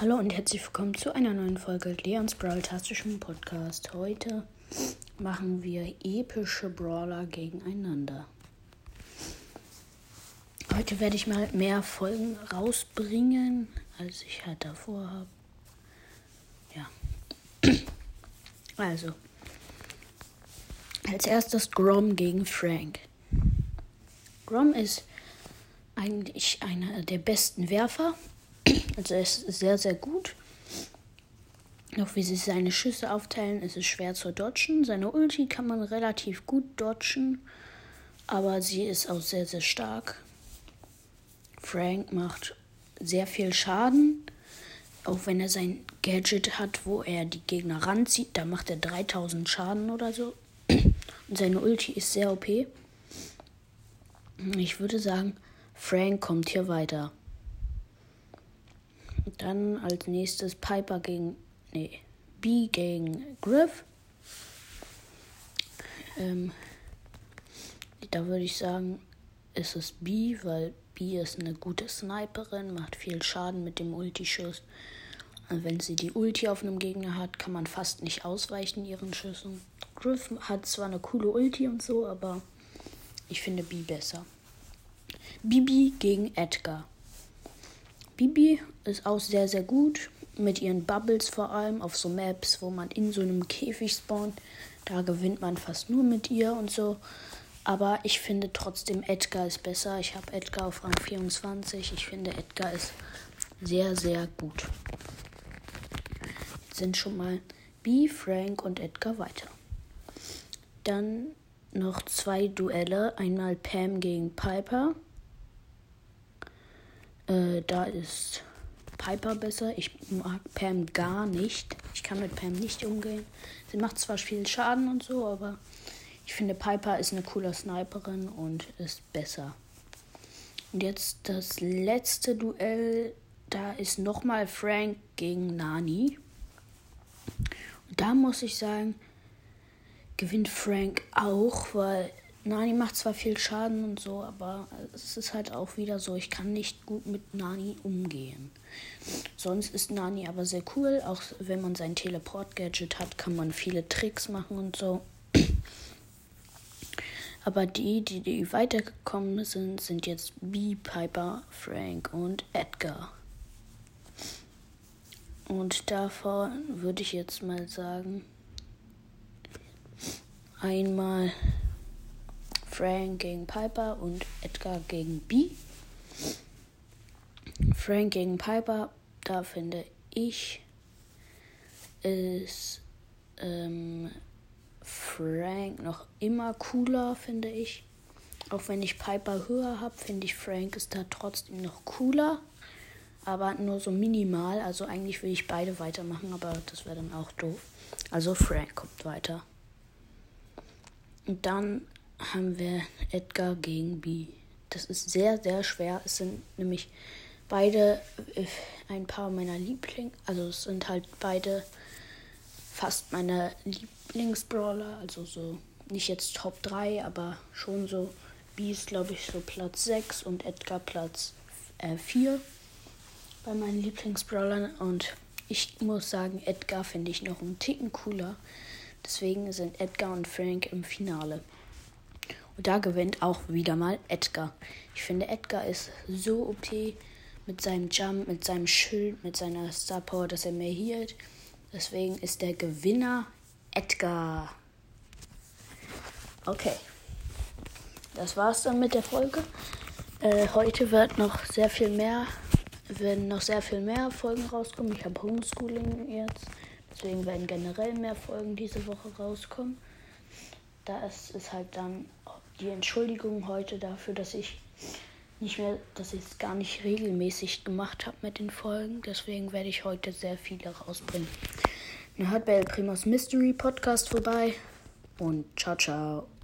Hallo und herzlich willkommen zu einer neuen Folge Leons Brawl-tastischen Podcast. Heute machen wir epische Brawler gegeneinander. Heute werde ich mal mehr Folgen rausbringen, als ich halt davor habe. Ja. Also. Als erstes Grom gegen Frank. Grom ist eigentlich einer der besten Werfer also er ist sehr, sehr gut. Auch wie sich seine Schüsse aufteilen, ist es schwer zu dodgen. Seine Ulti kann man relativ gut dodgen, aber sie ist auch sehr, sehr stark. Frank macht sehr viel Schaden. Auch wenn er sein Gadget hat, wo er die Gegner ranzieht, da macht er 3000 Schaden oder so. Und seine Ulti ist sehr OP. Ich würde sagen, Frank kommt hier weiter. Dann als nächstes Piper gegen. Nee, B gegen Griff. Ähm, da würde ich sagen, ist es B, weil B ist eine gute Sniperin, macht viel Schaden mit dem Ulti-Schuss. Wenn sie die Ulti auf einem Gegner hat, kann man fast nicht ausweichen ihren Schüssen. Griff hat zwar eine coole Ulti und so, aber ich finde B besser. Bibi gegen Edgar. Bibi ist auch sehr, sehr gut. Mit ihren Bubbles vor allem auf so Maps, wo man in so einem Käfig spawnt. Da gewinnt man fast nur mit ihr und so. Aber ich finde trotzdem Edgar ist besser. Ich habe Edgar auf Rang 24. Ich finde Edgar ist sehr, sehr gut. Jetzt sind schon mal B, Frank und Edgar weiter. Dann noch zwei Duelle. Einmal Pam gegen Piper. Äh, da ist Piper besser. Ich mag Pam gar nicht. Ich kann mit Pam nicht umgehen. Sie macht zwar viel Schaden und so, aber ich finde Piper ist eine coole Sniperin und ist besser. Und jetzt das letzte Duell. Da ist nochmal Frank gegen Nani. Und da muss ich sagen, gewinnt Frank auch, weil Nani macht zwar viel Schaden und so, aber es ist halt auch wieder so, ich kann nicht gut mit Nani umgehen. Sonst ist Nani aber sehr cool, auch wenn man sein Teleport-Gadget hat, kann man viele Tricks machen und so. Aber die, die, die weitergekommen sind, sind jetzt B, Piper, Frank und Edgar. Und davon würde ich jetzt mal sagen, einmal Frank gegen Piper und Edgar gegen B. Frank gegen Piper, da finde ich, ist ähm, Frank noch immer cooler, finde ich. Auch wenn ich Piper höher habe, finde ich Frank ist da trotzdem noch cooler. Aber nur so minimal. Also eigentlich will ich beide weitermachen, aber das wäre dann auch doof. Also Frank kommt weiter. Und dann haben wir Edgar gegen B. Das ist sehr, sehr schwer. Es sind nämlich beide äh, ein paar meiner Lieblinge. Also es sind halt beide fast meine Lieblingsbrawler. Also so nicht jetzt Top 3, aber schon so. B ist glaube ich so Platz 6 und Edgar Platz äh, 4 bei meinen Lieblingsbrawlern. Und ich muss sagen, Edgar finde ich noch einen Ticken cooler. Deswegen sind Edgar und Frank im Finale. Und da gewinnt auch wieder mal Edgar. Ich finde, Edgar ist so OP mit seinem Jump, mit seinem Schild, mit seiner Star Power, dass er mehr hielt. Deswegen ist der Gewinner Edgar. Okay. Das war's dann mit der Folge. Äh, heute wird noch sehr viel mehr, werden noch sehr viel mehr Folgen rauskommen. Ich habe Homeschooling jetzt. Deswegen werden generell mehr Folgen diese Woche rauskommen. Da ist es halt dann die Entschuldigung heute dafür, dass ich nicht mehr, dass ich es gar nicht regelmäßig gemacht habe mit den Folgen. Deswegen werde ich heute sehr viele rausbringen. Dann hört bei El Primos Mystery Podcast vorbei und ciao, ciao.